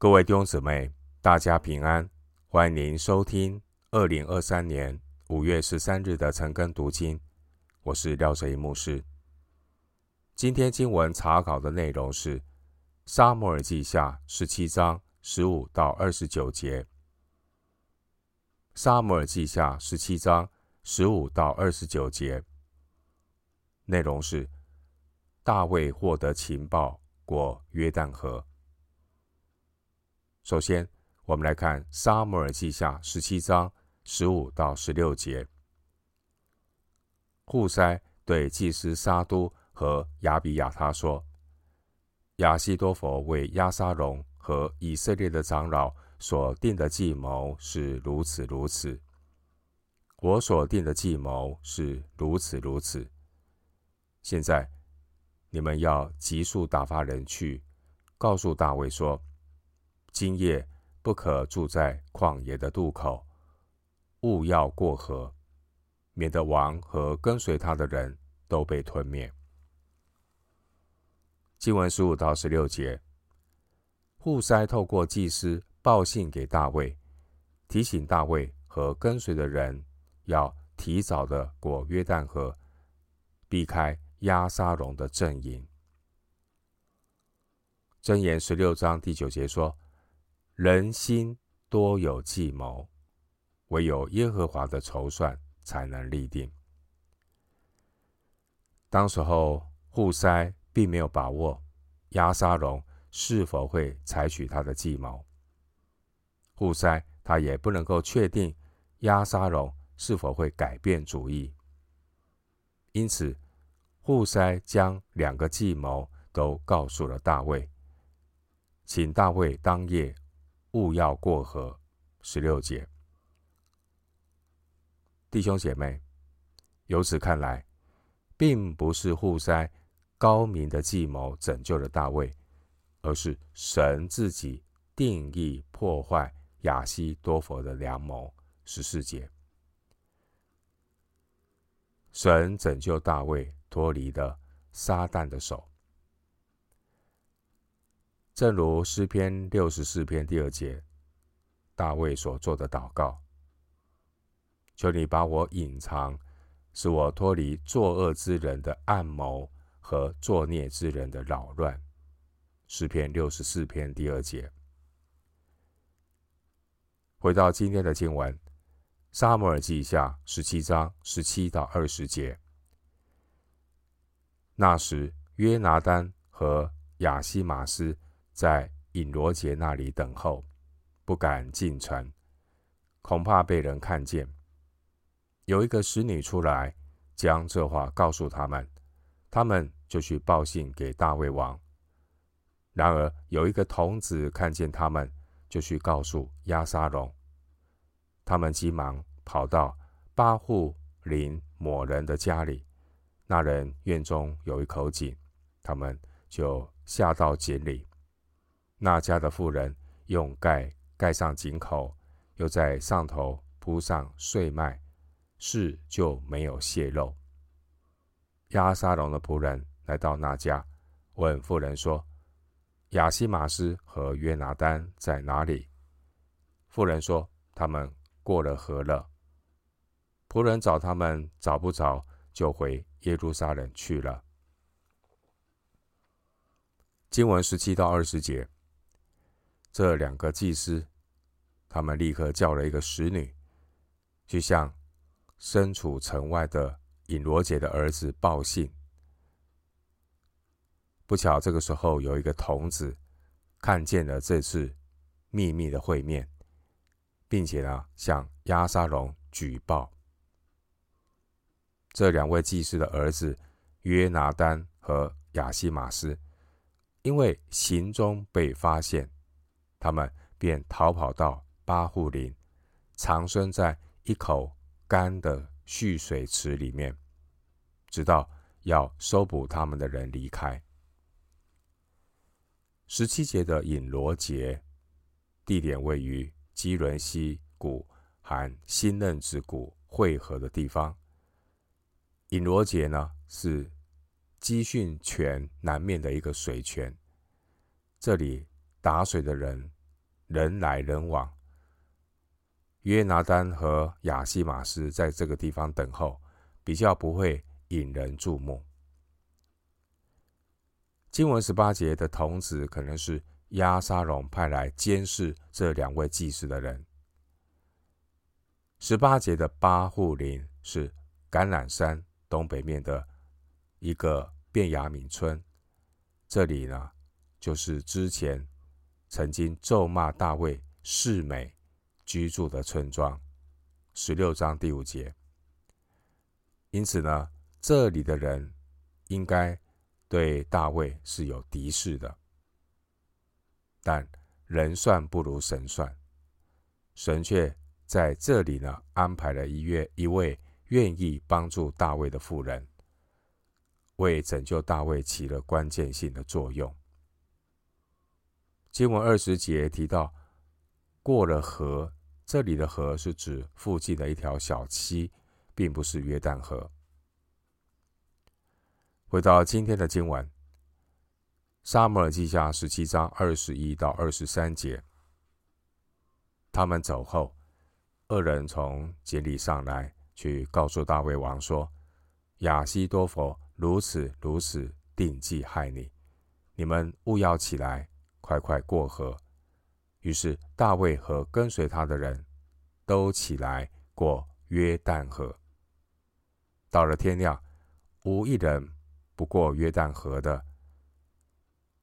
各位弟兄姊妹，大家平安！欢迎您收听二零二三年五月十三日的晨更读经。我是廖哲一牧师。今天经文查考的内容是《撒母耳记下》十七章十五到二十九节。《撒母耳记下》十七章十五到二十九节内容是大卫获得情报过约旦河。首先，我们来看《撒母耳记下》十七章十五到十六节。户筛对祭司撒督和亚比亚他说：“亚西多弗为押沙龙和以色列的长老所定的计谋是如此如此，我所定的计谋是如此如此。现在你们要急速打发人去，告诉大卫说。”今夜不可住在旷野的渡口，勿要过河，免得王和跟随他的人都被吞灭。经文十五到十六节，户塞透过祭司报信给大卫，提醒大卫和跟随的人要提早的过约旦河，避开押沙龙的阵营。箴言十六章第九节说。人心多有计谋，唯有耶和华的筹算才能立定。当时候，户筛并没有把握押沙龙是否会采取他的计谋。户筛他也不能够确定押沙龙是否会改变主意。因此，户筛将两个计谋都告诉了大卫，请大卫当夜。勿要过河，十六节，弟兄姐妹，由此看来，并不是户塞高明的计谋拯救了大卫，而是神自己定义破坏亚西多佛的良谋，十四节，神拯救大卫脱离了撒旦的手。正如诗篇六十四篇第二节，大卫所做的祷告：“求你把我隐藏，使我脱离作恶之人的暗谋和作孽之人的扰乱。”诗篇六十四篇第二节。回到今天的经文，《撒母耳记下》十七章十七到二十节。那时，约拿单和亚希玛斯。在隐罗杰那里等候，不敢进城，恐怕被人看见。有一个使女出来，将这话告诉他们，他们就去报信给大卫王。然而有一个童子看见他们，就去告诉亚沙龙。他们急忙跑到巴户林某人的家里，那人院中有一口井，他们就下到井里。那家的妇人用盖盖上井口，又在上头铺上碎麦，是就没有泄漏。押沙龙的仆人来到那家，问妇人说：“亚希玛斯和约拿单在哪里？”妇人说：“他们过了河了。”仆人找他们找不着，就回耶路撒冷去了。经文十七到二十节。这两个祭司，他们立刻叫了一个使女，去向身处城外的隐罗杰的儿子报信。不巧，这个时候有一个童子看见了这次秘密的会面，并且呢，向亚沙龙举报。这两位祭司的儿子约拿单和亚西玛斯，因为行踪被发现。他们便逃跑到巴户林，藏身在一口干的蓄水池里面，直到要收捕他们的人离开。十七节的隐罗节，地点位于基伦溪谷和新嫩子谷汇合的地方。隐罗节呢，是基训泉南面的一个水泉，这里。打水的人人来人往。约拿单和亚西马斯在这个地方等候，比较不会引人注目。经文十八节的童子可能是押沙龙派来监视这两位祭司的人。十八节的巴户林是橄榄山东北面的一个便雅悯村，这里呢，就是之前曾经咒骂大卫示美居住的村庄。十六章第五节，因此呢，这里的人应该对大卫是有敌视的。但人算不如神算，神却。在这里呢，安排了一位一位愿意帮助大卫的妇人，为拯救大卫起了关键性的作用。经文二十节提到过了河，这里的河是指附近的一条小溪，并不是约旦河。回到今天的经文，《撒母耳记下》十七章二十一到二十三节，他们走后。二人从井里上来，去告诉大卫王说：“亚希多弗如此如此定计害你，你们勿要起来，快快过河。”于是大卫和跟随他的人都起来过约旦河。到了天亮，无一人不过约旦河的。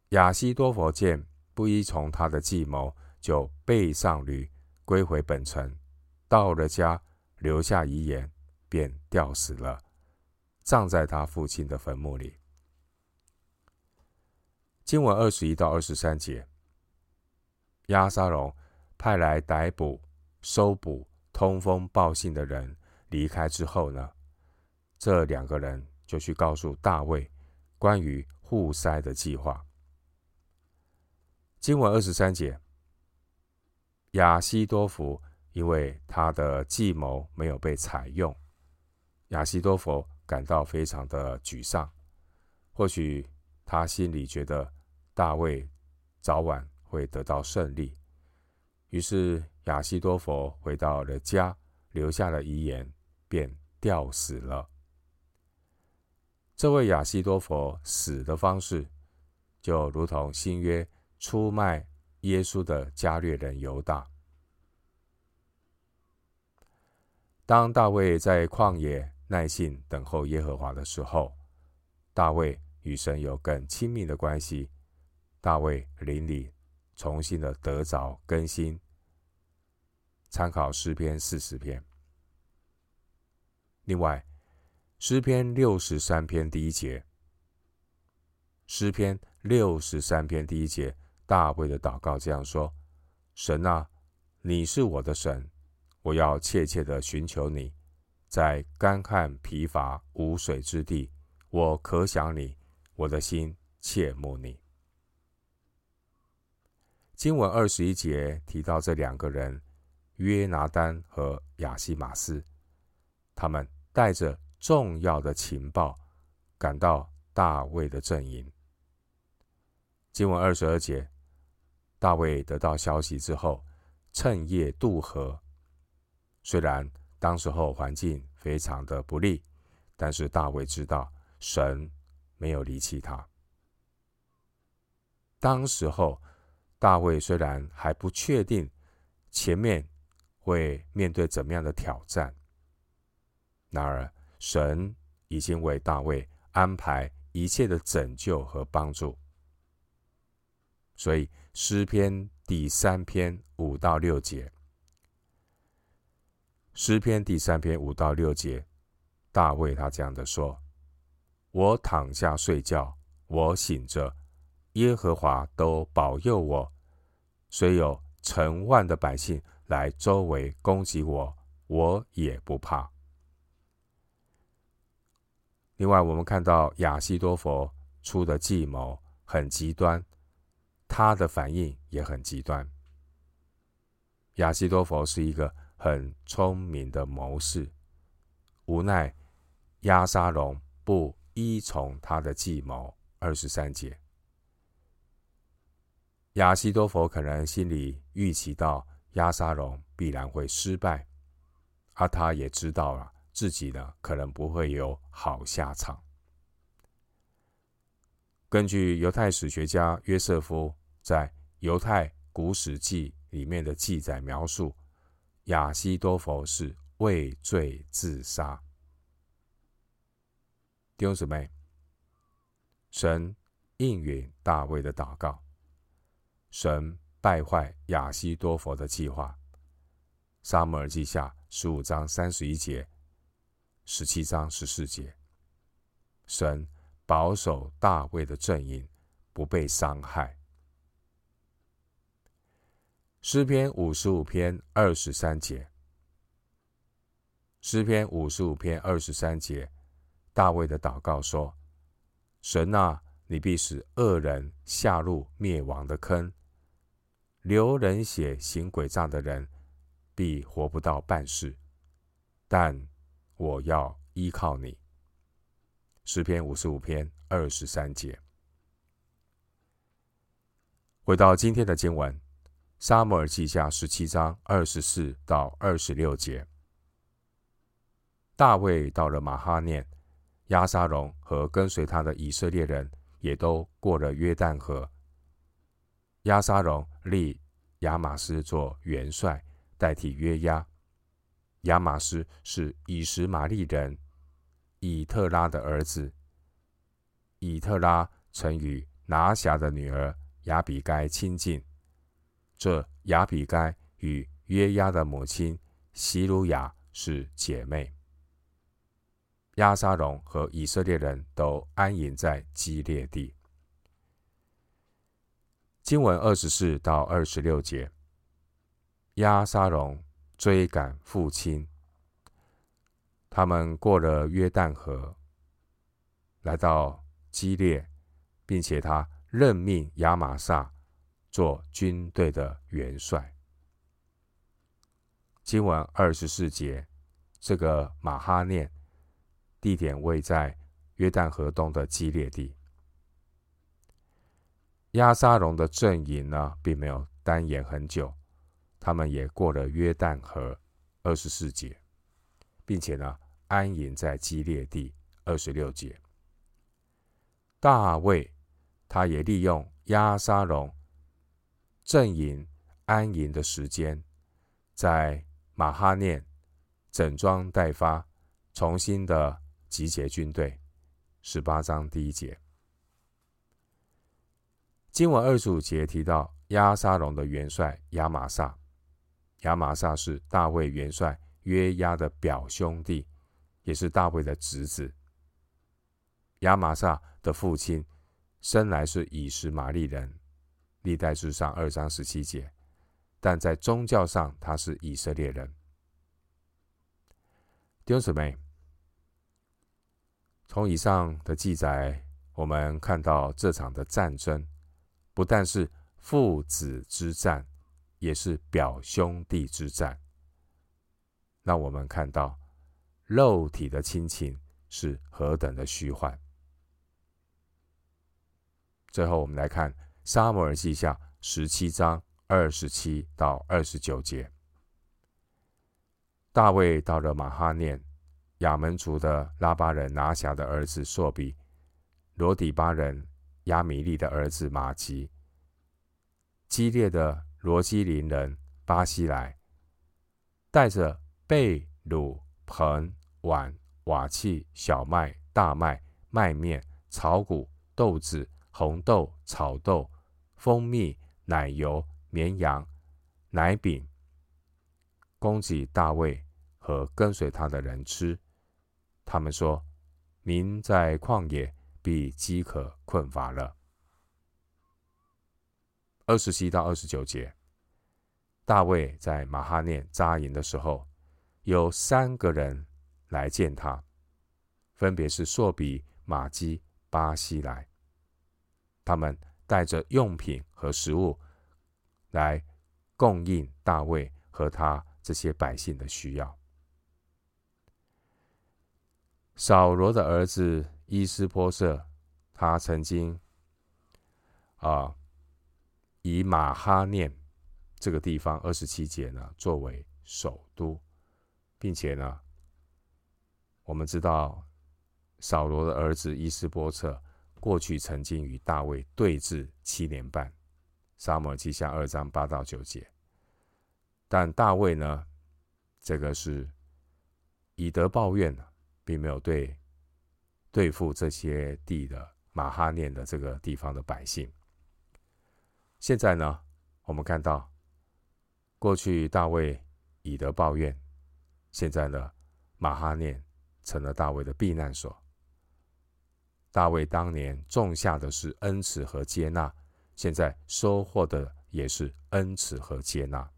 亚希多弗见不依从他的计谋，就背上驴归回本城。到了家，留下遗言，便吊死了，葬在他父亲的坟墓里。经文二十一到二十三节，亚沙龙派来逮捕、收捕通风报信的人离开之后呢，这两个人就去告诉大卫关于户筛的计划。经文二十三节，亚希多弗。因为他的计谋没有被采用，亚希多弗感到非常的沮丧。或许他心里觉得大卫早晚会得到胜利，于是亚希多佛回到了家，留下了遗言，便吊死了。这位亚希多佛死的方式，就如同新约出卖耶稣的加略人犹大。当大卫在旷野耐心等候耶和华的时候，大卫与神有更亲密的关系。大卫灵里重新的得着更新。参考诗篇四十篇。另外，诗篇六十三篇第一节，诗篇六十三篇第一节，大卫的祷告这样说：“神啊，你是我的神。”我要切切的寻求你，在干旱疲乏无水之地，我可想你，我的心切慕你。经文二十一节提到这两个人，约拿单和亚希马斯，他们带着重要的情报，赶到大卫的阵营。经文二十二节，大卫得到消息之后，趁夜渡河。虽然当时候环境非常的不利，但是大卫知道神没有离弃他。当时候大卫虽然还不确定前面会面对怎么样的挑战，然而神已经为大卫安排一切的拯救和帮助。所以诗篇第三篇五到六节。诗篇第三篇五到六节，大卫他这样的说：“我躺下睡觉，我醒着，耶和华都保佑我。虽有成万的百姓来周围攻击我，我也不怕。”另外，我们看到亚西多佛出的计谋很极端，他的反应也很极端。亚西多佛是一个。很聪明的谋士，无奈亚沙龙不依从他的计谋。二十三节，亚西多弗可能心里预期到押沙龙必然会失败，而他也知道了自己呢可能不会有好下场。根据犹太史学家约瑟夫在《犹太古史记》里面的记载描述，亚西多弗是畏罪自杀。弟兄姊妹，神应允大卫的祷告。神败坏亚希多佛的计划。撒母耳记下十五章三十一节，十七章十四节。神保守大卫的阵营不被伤害。诗篇五十五篇二十三节。诗篇五十五篇二十三节，大卫的祷告说：“神啊，你必使恶人下入灭亡的坑。”流人血、行诡诈的人，必活不到半世。但我要依靠你。诗篇五十五篇二十三节。回到今天的经文，《撒母耳记下》十七章二十四到二十六节。大卫到了马哈念，押沙龙和跟随他的以色列人也都过了约旦河。押沙龙立亚玛斯做元帅，代替约押。亚玛斯是以实玛利人以特拉的儿子。以特拉曾与拿辖的女儿亚比该亲近。这亚比该与约押的母亲希鲁雅是姐妹。押沙龙和以色列人都安营在基列地。经文二十四到二十六节，押沙龙追赶父亲，他们过了约旦河，来到基列，并且他任命亚玛撒做军队的元帅。经文二十四节，这个马哈念地点位在约旦河东的基列地。亚沙龙的阵营呢，并没有单延很久，他们也过了约旦河，二十四节，并且呢，安营在基列地，二十六节。大卫他也利用亚沙龙阵营安营的时间，在马哈念整装待发，重新的集结军队，十八章第一节。经文二十五节提到押沙龙的元帅亚玛撒，亚玛撒是大卫元帅约押的表兄弟，也是大卫的侄子。亚玛撒的父亲生来是以实玛利人，历代志上二章十七节，但在宗教上他是以色列人。弟兄姊妹，从以上的记载，我们看到这场的战争。不但是父子之战，也是表兄弟之战。让我们看到肉体的亲情是何等的虚幻。最后，我们来看《撒母耳记下》十七章二十七到二十九节。大卫到了马哈念，亚门族的拉巴人拿辖的儿子朔比，罗底巴人。亚米利的儿子马吉，激烈的罗基林人巴西莱，带着贝鲁、盆、碗、瓦器、小麦、大麦、麦面、草谷、豆子、红豆、草豆、蜂蜜、奶油、绵羊、奶饼，供给大卫和跟随他的人吃。他们说：“民在旷野。”必饥渴困乏了。二十七到二十九节，大卫在马哈念扎营的时候，有三个人来见他，分别是朔比、玛基、巴西莱。他们带着用品和食物来供应大卫和他这些百姓的需要。扫罗的儿子。伊斯波设，他曾经啊以马哈念这个地方二十七节呢作为首都，并且呢，我们知道扫罗的儿子伊斯波设过去曾经与大卫对峙七年半，撒母耳记下二章八到九节。但大卫呢，这个是以德报怨，并没有对对付这些地的马哈念的这个地方的百姓。现在呢，我们看到过去大卫以德报怨，现在呢，马哈念成了大卫的避难所。大卫当年种下的是恩慈和接纳，现在收获的也是恩慈和接纳。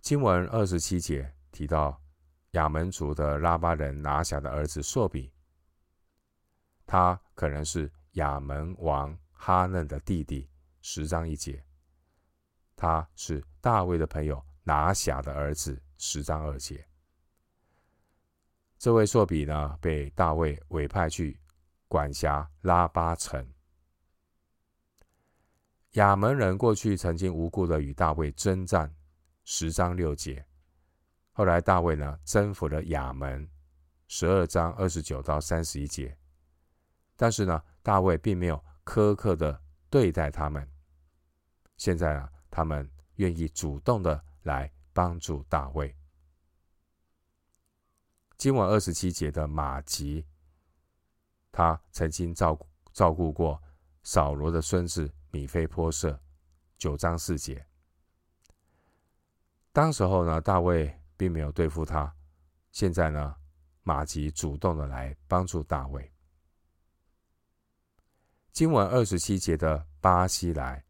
经文二十七节提到亚门族的拉巴人拿辖的儿子朔比，他可能是亚门王哈嫩的弟弟。十章一节，他是大卫的朋友拿辖的儿子。十章二节，这位朔比呢，被大卫委派去管辖拉巴城。亚门人过去曾经无故的与大卫征战。十章六节，后来大卫呢征服了亚门，十二章二十九到三十一节。但是呢，大卫并没有苛刻的对待他们。现在啊，他们愿意主动的来帮助大卫。今晚二十七节的马吉，他曾经照顾照顾过扫罗的孙子米非波设。九章四节。当时候呢，大卫并没有对付他。现在呢，马吉主动的来帮助大卫。经文二十七节的巴西莱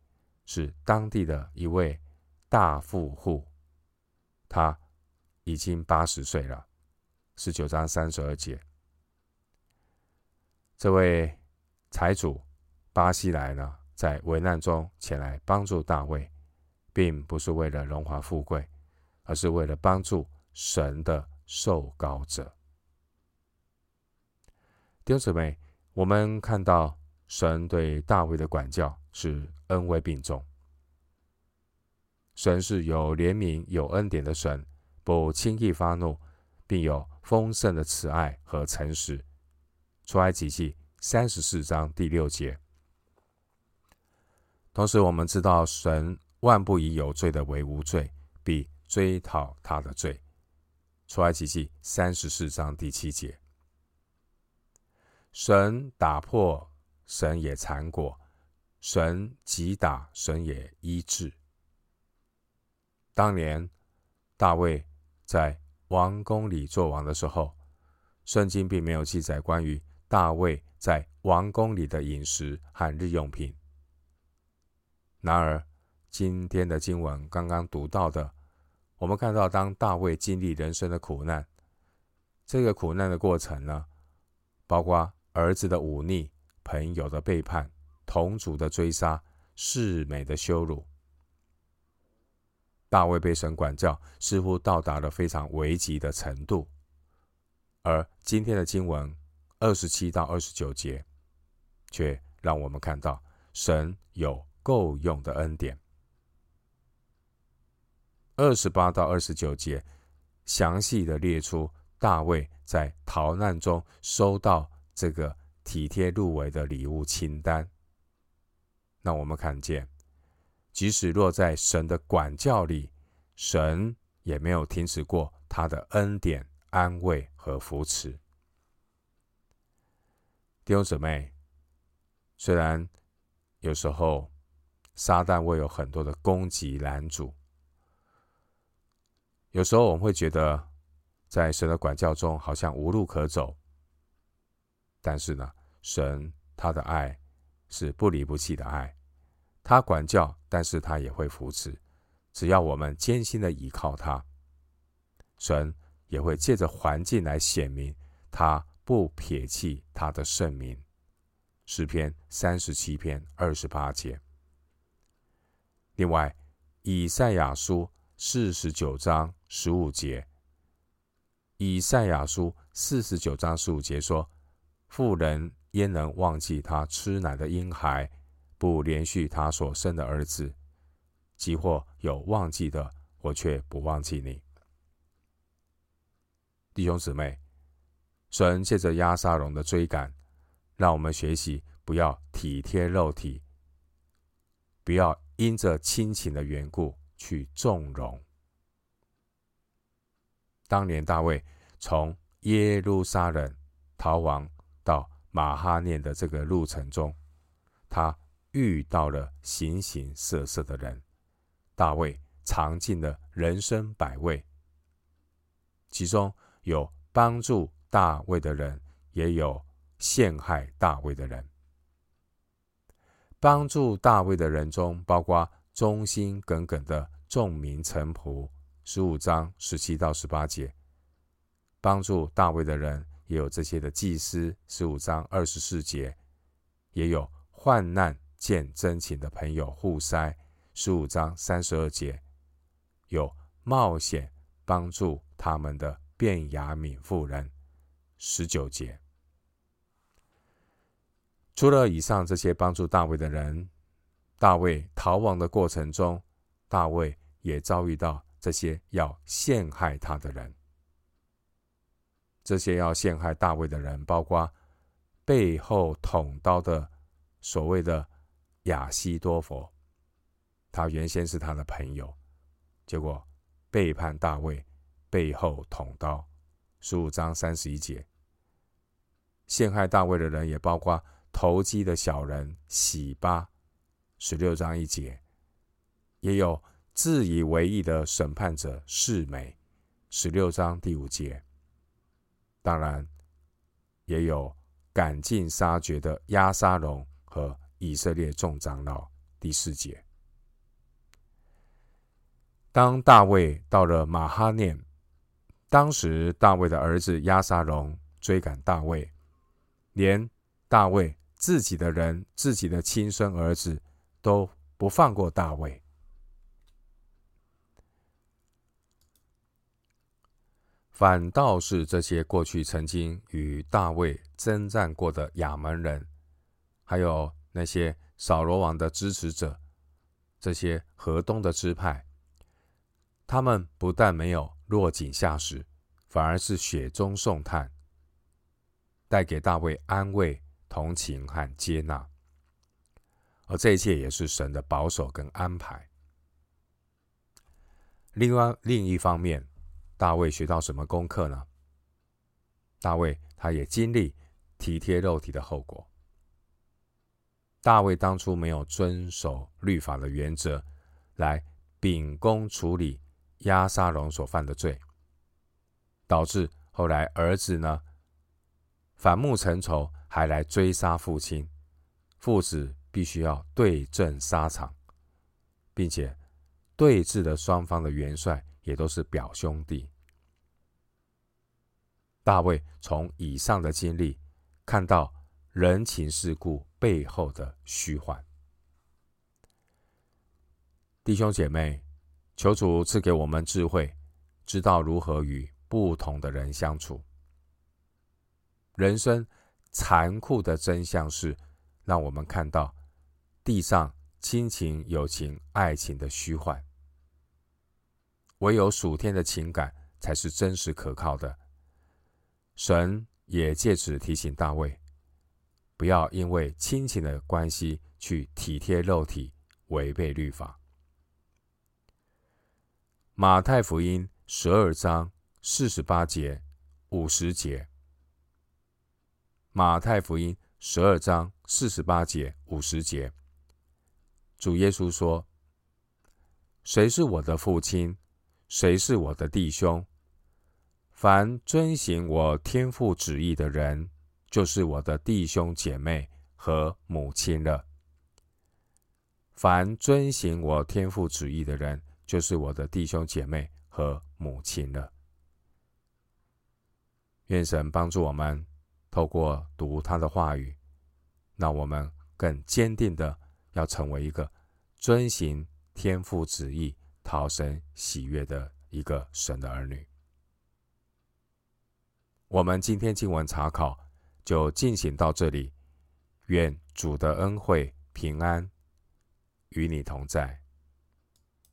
是当地的一位大富户，他已经八十岁了。十九章三十二节，这位财主巴西莱呢，在危难中前来帮助大卫，并不是为了荣华富贵。而是为了帮助神的受膏者。弟兄姊妹，我们看到神对大卫的管教是恩威并重。神是有怜悯、有恩典的神，不轻易发怒，并有丰盛的慈爱和诚实。出埃及记三十四章第六节。同时，我们知道神万不以有罪的为无罪，必追讨他的罪，出埃及记三十四章第七节。神打破，神也缠裹；神击打，神也医治。当年大卫在王宫里做王的时候，圣经并没有记载关于大卫在王宫里的饮食和日用品。然而，今天的经文刚刚读到的。我们看到，当大卫经历人生的苦难，这个苦难的过程呢，包括儿子的忤逆、朋友的背叛、同族的追杀、世美的羞辱。大卫被神管教，似乎到达了非常危急的程度。而今天的经文二十七到二十九节，却让我们看到神有够用的恩典。二十八到二十九节，详细的列出大卫在逃难中收到这个体贴入微的礼物清单。那我们看见，即使落在神的管教里，神也没有停止过他的恩典、安慰和扶持。弟兄姊妹，虽然有时候撒旦会有很多的攻击拦阻。有时候我们会觉得，在神的管教中好像无路可走。但是呢，神他的爱是不离不弃的爱，他管教，但是他也会扶持。只要我们艰辛的倚靠他，神也会借着环境来显明他不撇弃他的圣名。诗篇三十七篇二十八节。另外，以赛亚书。四十九章十五节，以赛亚书四十九章十五节说：“妇人焉能忘记她吃奶的婴孩，不连续他所生的儿子；即或有忘记的，我却不忘记你。弟兄姊妹，神借着押沙龙的追赶，让我们学习不要体贴肉体，不要因着亲情的缘故去纵容。当年大卫从耶路撒冷逃亡到马哈念的这个路程中，他遇到了形形色色的人。大卫尝尽了人生百味，其中有帮助大卫的人，也有陷害大卫的人。帮助大卫的人中，包括忠心耿耿的众民臣仆。十五章十七到十八节，帮助大卫的人也有这些的祭司。十五章二十四节，也有患难见真情的朋友户筛。十五章三十二节，有冒险帮助他们的便雅悯妇人。十九节，除了以上这些帮助大卫的人，大卫逃亡的过程中，大卫也遭遇到。这些要陷害他的人，这些要陷害大卫的人，包括背后捅刀的所谓的亚西多佛，他原先是他的朋友，结果背叛大卫，背后捅刀。十五章三十一节，陷害大卫的人也包括投机的小人洗巴。十六章一节，也有。自以为义的审判者示美，十六章第五节。当然，也有赶尽杀绝的押沙龙和以色列众长老，第四节。当大卫到了马哈念，当时大卫的儿子押沙龙追赶大卫，连大卫自己的人、自己的亲生儿子都不放过大卫。反倒是这些过去曾经与大卫征战过的亚门人，还有那些扫罗王的支持者，这些河东的支派，他们不但没有落井下石，反而是雪中送炭，带给大卫安慰、同情和接纳。而这一切也是神的保守跟安排。另外，另一方面。大卫学到什么功课呢？大卫他也经历体贴肉体的后果。大卫当初没有遵守律法的原则，来秉公处理押沙龙所犯的罪，导致后来儿子呢反目成仇，还来追杀父亲，父子必须要对阵沙场，并且对峙的双方的元帅。也都是表兄弟。大卫从以上的经历看到人情世故背后的虚幻。弟兄姐妹，求主赐给我们智慧，知道如何与不同的人相处。人生残酷的真相是，让我们看到地上亲情、友情、爱情的虚幻。唯有属天的情感才是真实可靠的。神也借此提醒大卫，不要因为亲情的关系去体贴肉体，违背律法。马太福音十二章四十八节、五十节。马太福音十二章四十八节、五十节。主耶稣说：“谁是我的父亲？”谁是我的弟兄？凡遵行我天父旨意的人，就是我的弟兄姐妹和母亲了。凡遵行我天父旨意的人，就是我的弟兄姐妹和母亲了。愿神帮助我们，透过读他的话语，让我们更坚定的要成为一个遵行天父旨意。讨神喜悦的一个神的儿女。我们今天经文查考就进行到这里，愿主的恩惠平安与你同在。